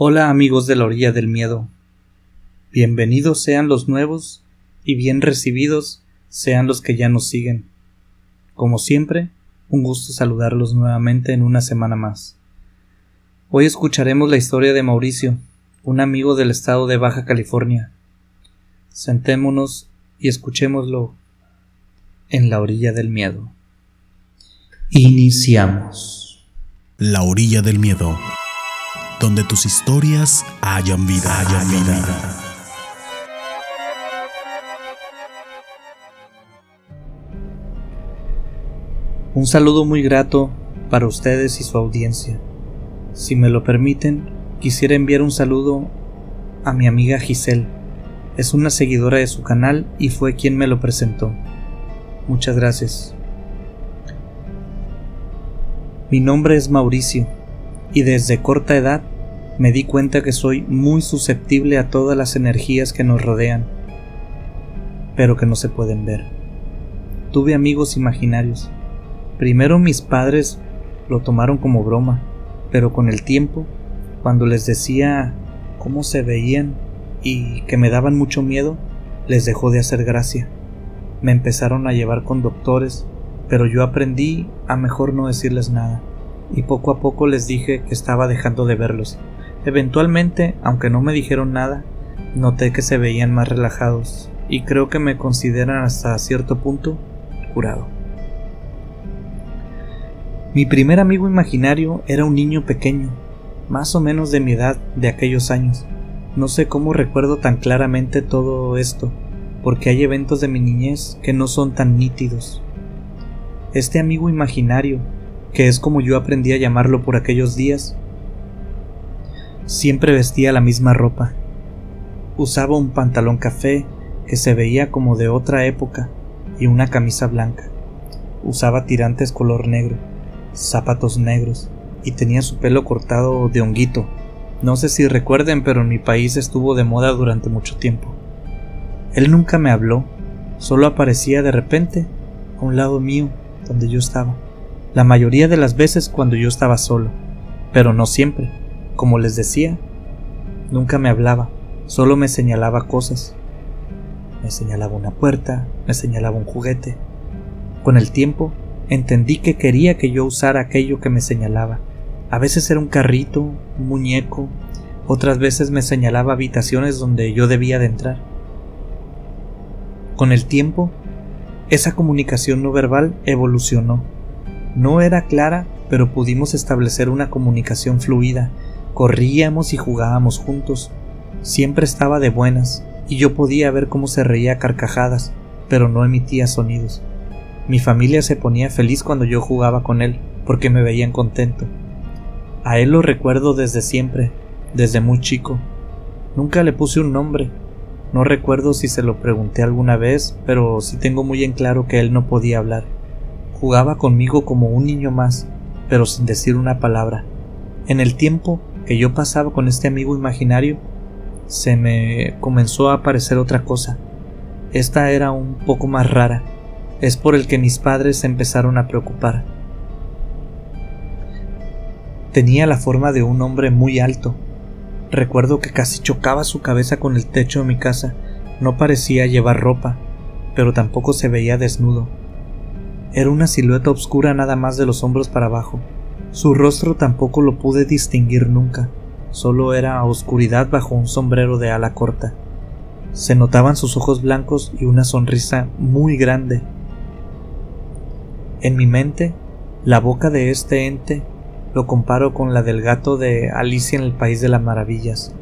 Hola amigos de la orilla del miedo. Bienvenidos sean los nuevos y bien recibidos sean los que ya nos siguen. Como siempre, un gusto saludarlos nuevamente en una semana más. Hoy escucharemos la historia de Mauricio, un amigo del estado de Baja California. Sentémonos y escuchémoslo en la orilla del miedo. Iniciamos. La orilla del miedo, donde tus historias hayan vida, hayan vida. Un saludo muy grato para ustedes y su audiencia. Si me lo permiten, quisiera enviar un saludo a mi amiga Giselle. Es una seguidora de su canal y fue quien me lo presentó. Muchas gracias. Mi nombre es Mauricio y desde corta edad me di cuenta que soy muy susceptible a todas las energías que nos rodean, pero que no se pueden ver. Tuve amigos imaginarios. Primero mis padres lo tomaron como broma, pero con el tiempo, cuando les decía cómo se veían y que me daban mucho miedo, les dejó de hacer gracia. Me empezaron a llevar con doctores, pero yo aprendí a mejor no decirles nada, y poco a poco les dije que estaba dejando de verlos. Eventualmente, aunque no me dijeron nada, noté que se veían más relajados, y creo que me consideran hasta cierto punto curado. Mi primer amigo imaginario era un niño pequeño, más o menos de mi edad de aquellos años. No sé cómo recuerdo tan claramente todo esto, porque hay eventos de mi niñez que no son tan nítidos. Este amigo imaginario, que es como yo aprendí a llamarlo por aquellos días, siempre vestía la misma ropa. Usaba un pantalón café que se veía como de otra época y una camisa blanca. Usaba tirantes color negro zapatos negros y tenía su pelo cortado de honguito. No sé si recuerden, pero en mi país estuvo de moda durante mucho tiempo. Él nunca me habló, solo aparecía de repente a un lado mío, donde yo estaba. La mayoría de las veces cuando yo estaba solo, pero no siempre. Como les decía, nunca me hablaba, solo me señalaba cosas. Me señalaba una puerta, me señalaba un juguete. Con el tiempo entendí que quería que yo usara aquello que me señalaba. A veces era un carrito, un muñeco, otras veces me señalaba habitaciones donde yo debía de entrar. Con el tiempo, esa comunicación no verbal evolucionó. No era clara, pero pudimos establecer una comunicación fluida. Corríamos y jugábamos juntos. Siempre estaba de buenas, y yo podía ver cómo se reía carcajadas, pero no emitía sonidos. Mi familia se ponía feliz cuando yo jugaba con él, porque me veían contento. A él lo recuerdo desde siempre, desde muy chico. Nunca le puse un nombre. No recuerdo si se lo pregunté alguna vez, pero sí tengo muy en claro que él no podía hablar. Jugaba conmigo como un niño más, pero sin decir una palabra. En el tiempo que yo pasaba con este amigo imaginario, se me comenzó a aparecer otra cosa. Esta era un poco más rara es por el que mis padres se empezaron a preocupar. Tenía la forma de un hombre muy alto. Recuerdo que casi chocaba su cabeza con el techo de mi casa. No parecía llevar ropa, pero tampoco se veía desnudo. Era una silueta oscura nada más de los hombros para abajo. Su rostro tampoco lo pude distinguir nunca, solo era oscuridad bajo un sombrero de ala corta. Se notaban sus ojos blancos y una sonrisa muy grande en mi mente, la boca de este ente lo comparo con la del gato de Alicia en el País de las Maravillas.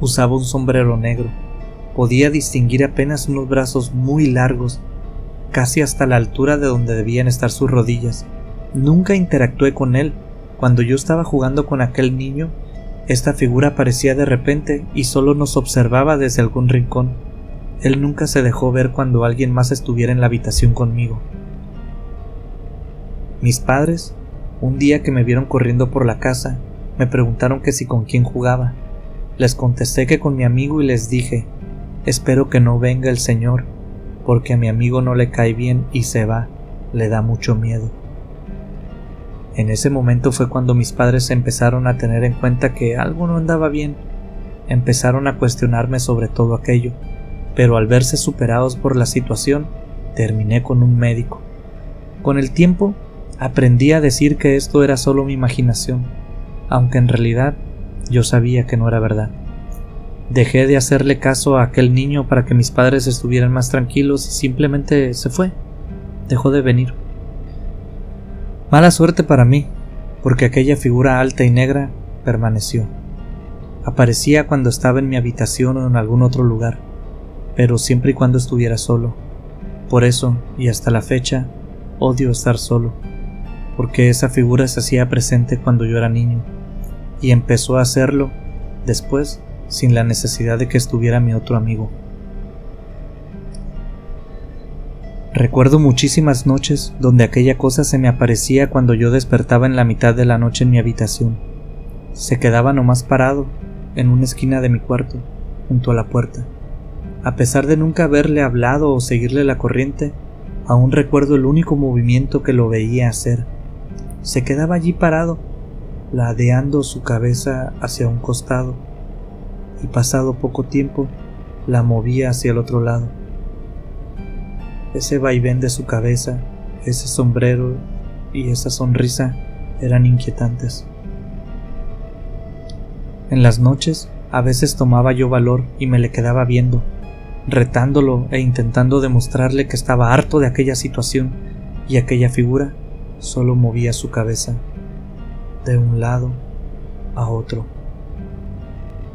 Usaba un sombrero negro. Podía distinguir apenas unos brazos muy largos, casi hasta la altura de donde debían estar sus rodillas. Nunca interactué con él. Cuando yo estaba jugando con aquel niño, esta figura aparecía de repente y solo nos observaba desde algún rincón. Él nunca se dejó ver cuando alguien más estuviera en la habitación conmigo. Mis padres, un día que me vieron corriendo por la casa, me preguntaron que si con quién jugaba. Les contesté que con mi amigo y les dije, espero que no venga el Señor, porque a mi amigo no le cae bien y se va, le da mucho miedo. En ese momento fue cuando mis padres empezaron a tener en cuenta que algo no andaba bien. Empezaron a cuestionarme sobre todo aquello, pero al verse superados por la situación, terminé con un médico. Con el tiempo, aprendí a decir que esto era solo mi imaginación, aunque en realidad yo sabía que no era verdad. Dejé de hacerle caso a aquel niño para que mis padres estuvieran más tranquilos y simplemente se fue. Dejó de venir. Mala suerte para mí, porque aquella figura alta y negra permaneció. Aparecía cuando estaba en mi habitación o en algún otro lugar, pero siempre y cuando estuviera solo. Por eso, y hasta la fecha, odio estar solo, porque esa figura se hacía presente cuando yo era niño, y empezó a hacerlo después sin la necesidad de que estuviera mi otro amigo. Recuerdo muchísimas noches donde aquella cosa se me aparecía cuando yo despertaba en la mitad de la noche en mi habitación. Se quedaba nomás parado en una esquina de mi cuarto, junto a la puerta. A pesar de nunca haberle hablado o seguirle la corriente, aún recuerdo el único movimiento que lo veía hacer. Se quedaba allí parado, ladeando su cabeza hacia un costado, y pasado poco tiempo la movía hacia el otro lado ese vaivén de su cabeza, ese sombrero y esa sonrisa eran inquietantes. En las noches a veces tomaba yo valor y me le quedaba viendo, retándolo e intentando demostrarle que estaba harto de aquella situación y aquella figura solo movía su cabeza de un lado a otro.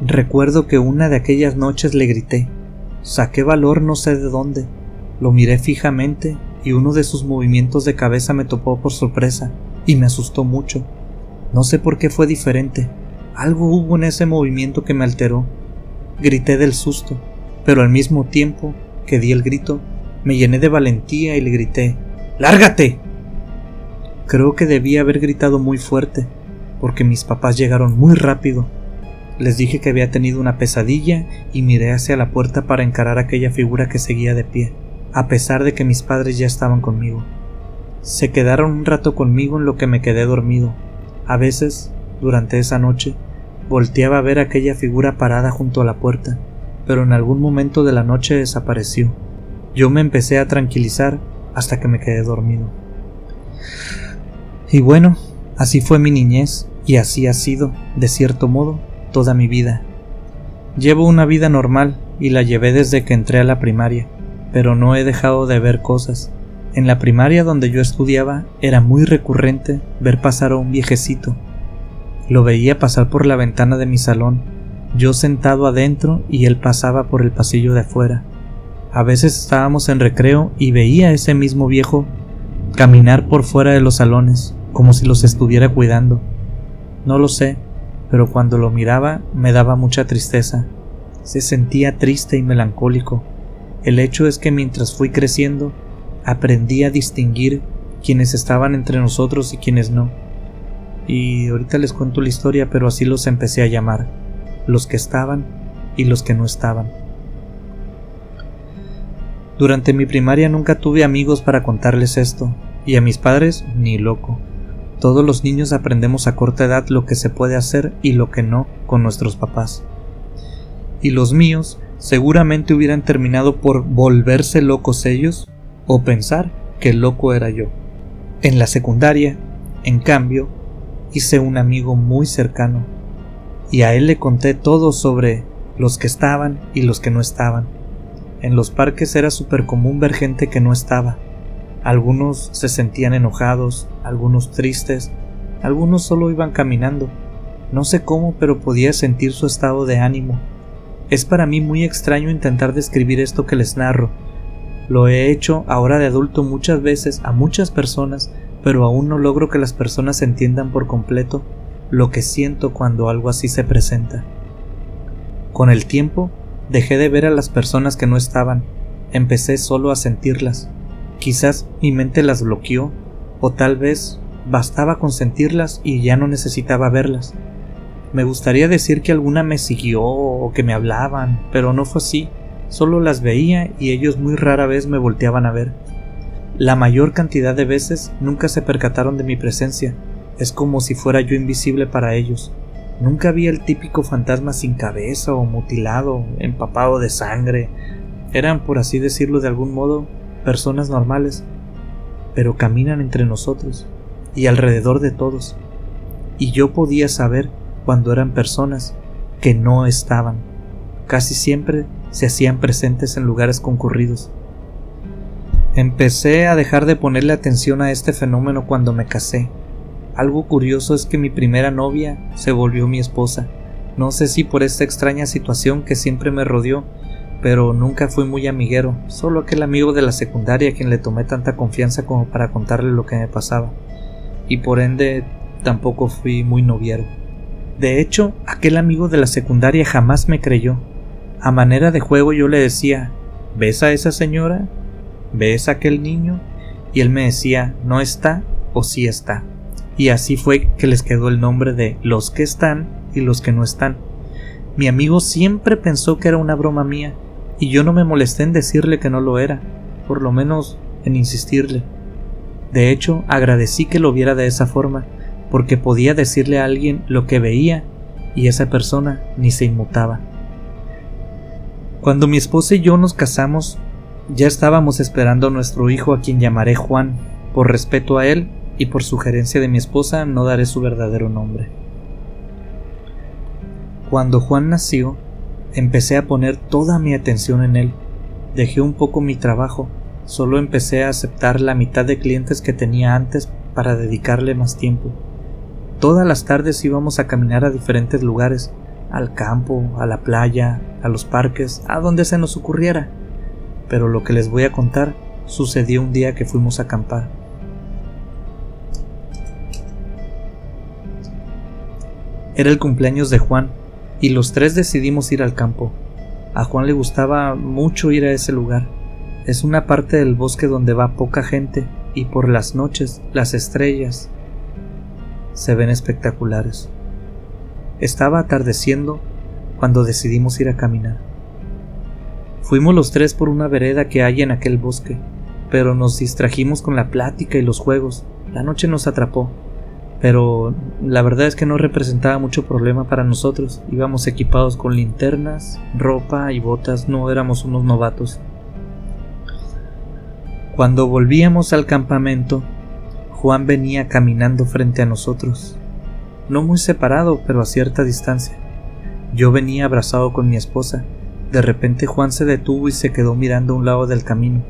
Recuerdo que una de aquellas noches le grité, saqué valor no sé de dónde, lo miré fijamente y uno de sus movimientos de cabeza me topó por sorpresa y me asustó mucho. No sé por qué fue diferente. Algo hubo en ese movimiento que me alteró. Grité del susto, pero al mismo tiempo que di el grito, me llené de valentía y le grité ¡Lárgate! Creo que debía haber gritado muy fuerte, porque mis papás llegaron muy rápido. Les dije que había tenido una pesadilla y miré hacia la puerta para encarar aquella figura que seguía de pie a pesar de que mis padres ya estaban conmigo. Se quedaron un rato conmigo en lo que me quedé dormido. A veces, durante esa noche, volteaba a ver aquella figura parada junto a la puerta, pero en algún momento de la noche desapareció. Yo me empecé a tranquilizar hasta que me quedé dormido. Y bueno, así fue mi niñez y así ha sido, de cierto modo, toda mi vida. Llevo una vida normal y la llevé desde que entré a la primaria pero no he dejado de ver cosas. En la primaria donde yo estudiaba era muy recurrente ver pasar a un viejecito. Lo veía pasar por la ventana de mi salón, yo sentado adentro y él pasaba por el pasillo de afuera. A veces estábamos en recreo y veía a ese mismo viejo caminar por fuera de los salones, como si los estuviera cuidando. No lo sé, pero cuando lo miraba me daba mucha tristeza. Se sentía triste y melancólico. El hecho es que mientras fui creciendo, aprendí a distinguir quienes estaban entre nosotros y quienes no. Y ahorita les cuento la historia, pero así los empecé a llamar, los que estaban y los que no estaban. Durante mi primaria nunca tuve amigos para contarles esto, y a mis padres ni loco. Todos los niños aprendemos a corta edad lo que se puede hacer y lo que no con nuestros papás. Y los míos seguramente hubieran terminado por volverse locos ellos o pensar que loco era yo. En la secundaria, en cambio, hice un amigo muy cercano y a él le conté todo sobre los que estaban y los que no estaban. En los parques era súper común ver gente que no estaba. Algunos se sentían enojados, algunos tristes, algunos solo iban caminando. No sé cómo, pero podía sentir su estado de ánimo es para mí muy extraño intentar describir esto que les narro. Lo he hecho ahora de adulto muchas veces a muchas personas, pero aún no logro que las personas entiendan por completo lo que siento cuando algo así se presenta. Con el tiempo, dejé de ver a las personas que no estaban, empecé solo a sentirlas. Quizás mi mente las bloqueó, o tal vez bastaba con sentirlas y ya no necesitaba verlas. Me gustaría decir que alguna me siguió o que me hablaban, pero no fue así. Solo las veía y ellos muy rara vez me volteaban a ver. La mayor cantidad de veces nunca se percataron de mi presencia, Es como si fuera yo invisible para ellos. Nunca vi el típico fantasma sin cabeza o mutilado, empapado de sangre. Eran, por así decirlo de algún modo, personas normales, pero caminan entre nosotros y alrededor de todos. Y yo podía saber cuando eran personas que no estaban. Casi siempre se hacían presentes en lugares concurridos. Empecé a dejar de ponerle atención a este fenómeno cuando me casé. Algo curioso es que mi primera novia se volvió mi esposa. No sé si por esta extraña situación que siempre me rodeó, pero nunca fui muy amiguero, solo aquel amigo de la secundaria a quien le tomé tanta confianza como para contarle lo que me pasaba. Y por ende tampoco fui muy noviero. De hecho, aquel amigo de la secundaria jamás me creyó. A manera de juego yo le decía, ¿ves a esa señora? ¿ves a aquel niño? Y él me decía, no está o sí está. Y así fue que les quedó el nombre de los que están y los que no están. Mi amigo siempre pensó que era una broma mía, y yo no me molesté en decirle que no lo era, por lo menos en insistirle. De hecho, agradecí que lo viera de esa forma, porque podía decirle a alguien lo que veía y esa persona ni se inmutaba. Cuando mi esposa y yo nos casamos, ya estábamos esperando a nuestro hijo a quien llamaré Juan, por respeto a él y por sugerencia de mi esposa no daré su verdadero nombre. Cuando Juan nació, empecé a poner toda mi atención en él. Dejé un poco mi trabajo, solo empecé a aceptar la mitad de clientes que tenía antes para dedicarle más tiempo. Todas las tardes íbamos a caminar a diferentes lugares, al campo, a la playa, a los parques, a donde se nos ocurriera pero lo que les voy a contar sucedió un día que fuimos a acampar. Era el cumpleaños de Juan y los tres decidimos ir al campo. A Juan le gustaba mucho ir a ese lugar. Es una parte del bosque donde va poca gente y por las noches las estrellas se ven espectaculares. Estaba atardeciendo cuando decidimos ir a caminar. Fuimos los tres por una vereda que hay en aquel bosque, pero nos distrajimos con la plática y los juegos. La noche nos atrapó, pero la verdad es que no representaba mucho problema para nosotros. Íbamos equipados con linternas, ropa y botas, no éramos unos novatos. Cuando volvíamos al campamento, Juan venía caminando frente a nosotros, no muy separado, pero a cierta distancia. Yo venía abrazado con mi esposa, de repente Juan se detuvo y se quedó mirando a un lado del camino.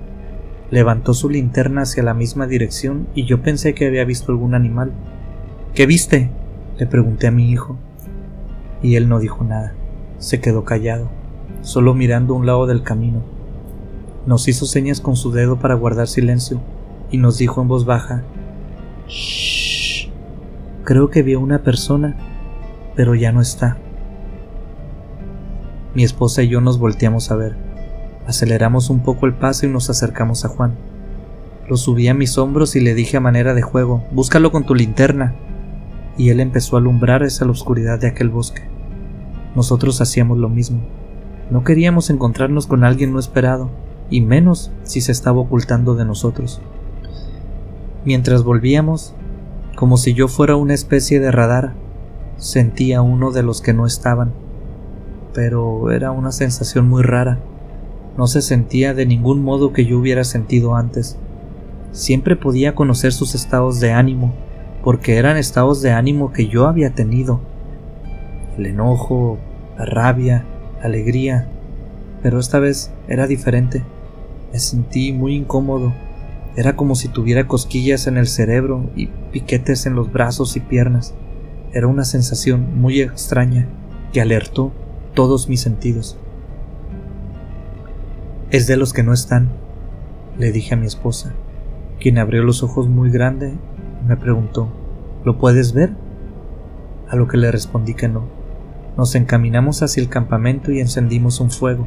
Levantó su linterna hacia la misma dirección y yo pensé que había visto algún animal. ¿Qué viste? le pregunté a mi hijo. Y él no dijo nada. Se quedó callado, solo mirando a un lado del camino. Nos hizo señas con su dedo para guardar silencio y nos dijo en voz baja, Shh. Creo que vio una persona, pero ya no está. Mi esposa y yo nos volteamos a ver. Aceleramos un poco el paso y nos acercamos a Juan. Lo subí a mis hombros y le dije a manera de juego, búscalo con tu linterna. Y él empezó a alumbrar esa oscuridad de aquel bosque. Nosotros hacíamos lo mismo. No queríamos encontrarnos con alguien no esperado, y menos si se estaba ocultando de nosotros. Mientras volvíamos, como si yo fuera una especie de radar, sentía uno de los que no estaban pero era una sensación muy rara. No se sentía de ningún modo que yo hubiera sentido antes. Siempre podía conocer sus estados de ánimo, porque eran estados de ánimo que yo había tenido. El enojo, la rabia, la alegría, pero esta vez era diferente. Me sentí muy incómodo. Era como si tuviera cosquillas en el cerebro y piquetes en los brazos y piernas. Era una sensación muy extraña que alertó todos mis sentidos. Es de los que no están, le dije a mi esposa, quien abrió los ojos muy grande me preguntó, ¿lo puedes ver? A lo que le respondí que no. Nos encaminamos hacia el campamento y encendimos un fuego.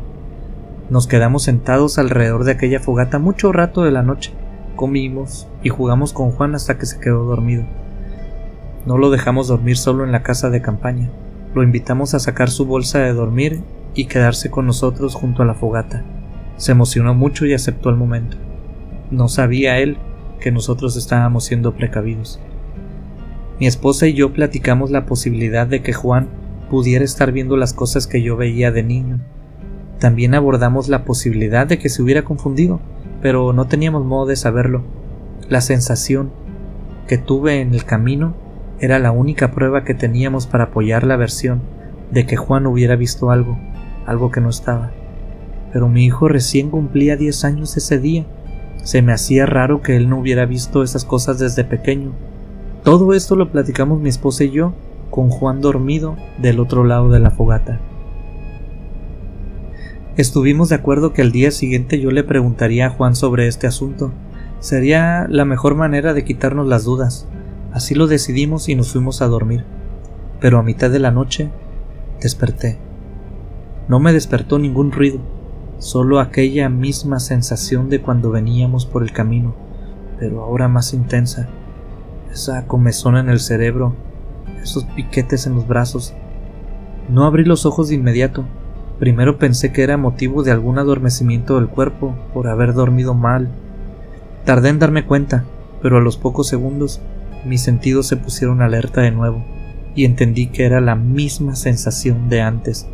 Nos quedamos sentados alrededor de aquella fogata mucho rato de la noche. Comimos y jugamos con Juan hasta que se quedó dormido. No lo dejamos dormir solo en la casa de campaña. Lo invitamos a sacar su bolsa de dormir y quedarse con nosotros junto a la fogata. Se emocionó mucho y aceptó el momento. No sabía él que nosotros estábamos siendo precavidos. Mi esposa y yo platicamos la posibilidad de que Juan pudiera estar viendo las cosas que yo veía de niño. También abordamos la posibilidad de que se hubiera confundido, pero no teníamos modo de saberlo. La sensación que tuve en el camino era la única prueba que teníamos para apoyar la versión de que Juan hubiera visto algo, algo que no estaba. Pero mi hijo recién cumplía 10 años ese día. Se me hacía raro que él no hubiera visto esas cosas desde pequeño. Todo esto lo platicamos mi esposa y yo, con Juan dormido del otro lado de la fogata. Estuvimos de acuerdo que al día siguiente yo le preguntaría a Juan sobre este asunto. Sería la mejor manera de quitarnos las dudas. Así lo decidimos y nos fuimos a dormir. Pero a mitad de la noche desperté. No me despertó ningún ruido, solo aquella misma sensación de cuando veníamos por el camino, pero ahora más intensa. Esa comezón en el cerebro, esos piquetes en los brazos. No abrí los ojos de inmediato. Primero pensé que era motivo de algún adormecimiento del cuerpo por haber dormido mal. Tardé en darme cuenta, pero a los pocos segundos mis sentidos se pusieron alerta de nuevo y entendí que era la misma sensación de antes.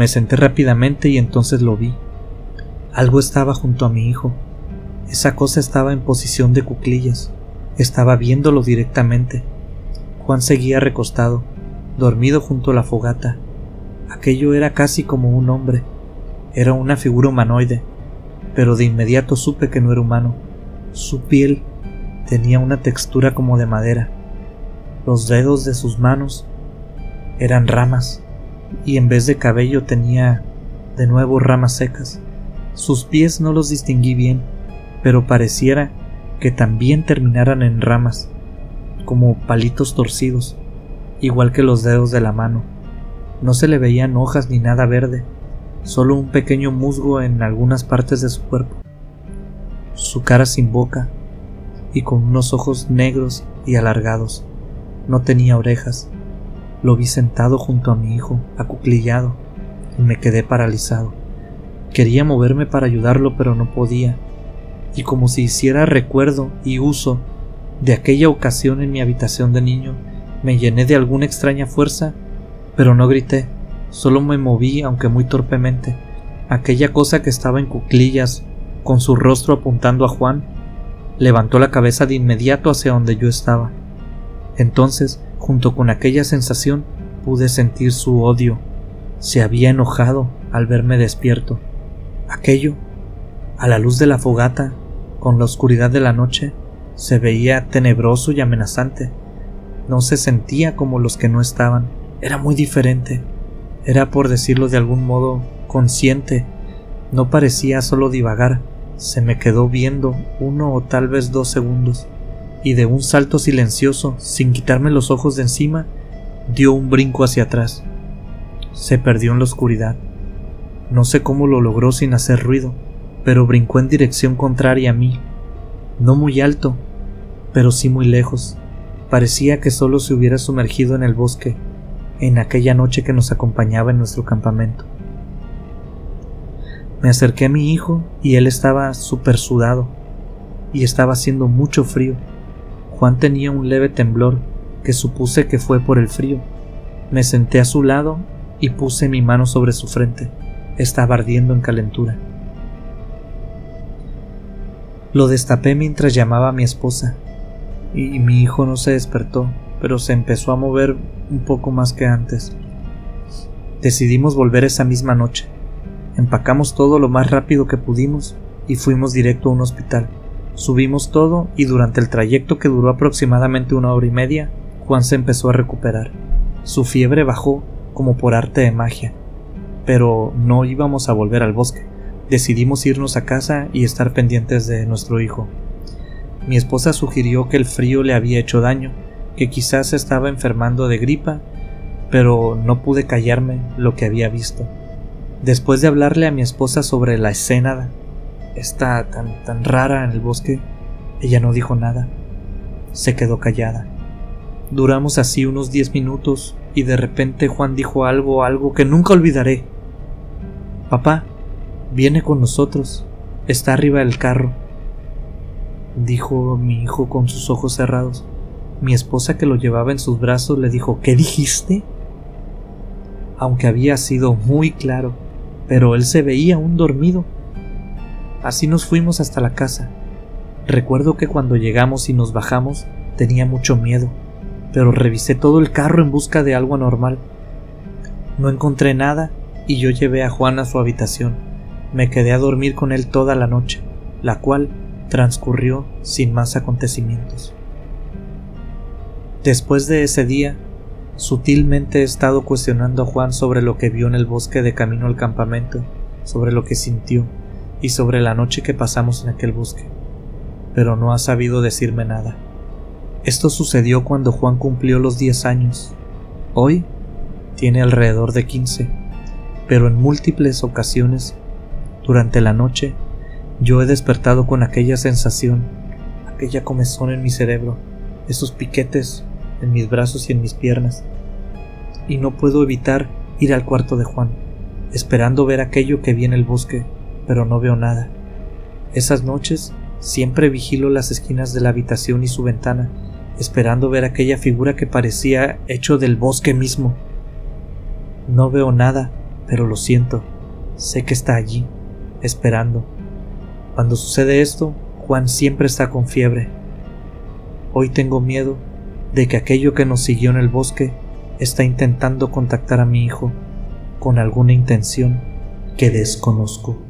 Me senté rápidamente y entonces lo vi. Algo estaba junto a mi hijo. Esa cosa estaba en posición de cuclillas. Estaba viéndolo directamente. Juan seguía recostado, dormido junto a la fogata. Aquello era casi como un hombre. Era una figura humanoide, pero de inmediato supe que no era humano. Su piel tenía una textura como de madera. Los dedos de sus manos eran ramas y en vez de cabello tenía de nuevo ramas secas. Sus pies no los distinguí bien, pero pareciera que también terminaran en ramas, como palitos torcidos, igual que los dedos de la mano. No se le veían hojas ni nada verde, solo un pequeño musgo en algunas partes de su cuerpo. Su cara sin boca y con unos ojos negros y alargados. No tenía orejas. Lo vi sentado junto a mi hijo, acuclillado, y me quedé paralizado. Quería moverme para ayudarlo, pero no podía. Y como si hiciera recuerdo y uso de aquella ocasión en mi habitación de niño, me llené de alguna extraña fuerza, pero no grité, solo me moví, aunque muy torpemente. Aquella cosa que estaba en cuclillas, con su rostro apuntando a Juan, levantó la cabeza de inmediato hacia donde yo estaba. Entonces, junto con aquella sensación, pude sentir su odio. Se había enojado al verme despierto. Aquello, a la luz de la fogata, con la oscuridad de la noche, se veía tenebroso y amenazante. No se sentía como los que no estaban. Era muy diferente. Era, por decirlo de algún modo, consciente. No parecía solo divagar, se me quedó viendo uno o tal vez dos segundos, y de un salto silencioso, sin quitarme los ojos de encima, dio un brinco hacia atrás. Se perdió en la oscuridad. No sé cómo lo logró sin hacer ruido, pero brincó en dirección contraria a mí. No muy alto, pero sí muy lejos. Parecía que solo se hubiera sumergido en el bosque, en aquella noche que nos acompañaba en nuestro campamento. Me acerqué a mi hijo y él estaba súper sudado y estaba haciendo mucho frío. Juan tenía un leve temblor que supuse que fue por el frío. Me senté a su lado y puse mi mano sobre su frente. Estaba ardiendo en calentura. Lo destapé mientras llamaba a mi esposa y mi hijo no se despertó, pero se empezó a mover un poco más que antes. Decidimos volver esa misma noche. Empacamos todo lo más rápido que pudimos y fuimos directo a un hospital. Subimos todo y durante el trayecto que duró aproximadamente una hora y media, Juan se empezó a recuperar. Su fiebre bajó como por arte de magia. Pero no íbamos a volver al bosque. Decidimos irnos a casa y estar pendientes de nuestro hijo. Mi esposa sugirió que el frío le había hecho daño, que quizás estaba enfermando de gripa, pero no pude callarme lo que había visto. Después de hablarle a mi esposa sobre la escena esta tan, tan rara en el bosque, ella no dijo nada. Se quedó callada. Duramos así unos diez minutos y de repente Juan dijo algo, algo que nunca olvidaré. Papá, viene con nosotros. Está arriba del carro. Dijo mi hijo con sus ojos cerrados. Mi esposa que lo llevaba en sus brazos le dijo ¿Qué dijiste? Aunque había sido muy claro, pero él se veía aún dormido. Así nos fuimos hasta la casa. Recuerdo que cuando llegamos y nos bajamos tenía mucho miedo, pero revisé todo el carro en busca de algo anormal. No encontré nada y yo llevé a Juan a su habitación. Me quedé a dormir con él toda la noche, la cual transcurrió sin más acontecimientos. Después de ese día, sutilmente he estado cuestionando a Juan sobre lo que vio en el bosque de camino al campamento, sobre lo que sintió y sobre la noche que pasamos en aquel bosque, pero no ha sabido decirme nada. Esto sucedió cuando Juan cumplió los 10 años. Hoy tiene alrededor de 15, pero en múltiples ocasiones, durante la noche, yo he despertado con aquella sensación, aquella comezón en mi cerebro, esos piquetes en mis brazos y en mis piernas, y no puedo evitar ir al cuarto de Juan, esperando ver aquello que vi en el bosque, pero no veo nada. Esas noches siempre vigilo las esquinas de la habitación y su ventana, esperando ver aquella figura que parecía hecho del bosque mismo. No veo nada, pero lo siento, sé que está allí, esperando. Cuando sucede esto, Juan siempre está con fiebre. Hoy tengo miedo de que aquello que nos siguió en el bosque está intentando contactar a mi hijo con alguna intención que desconozco.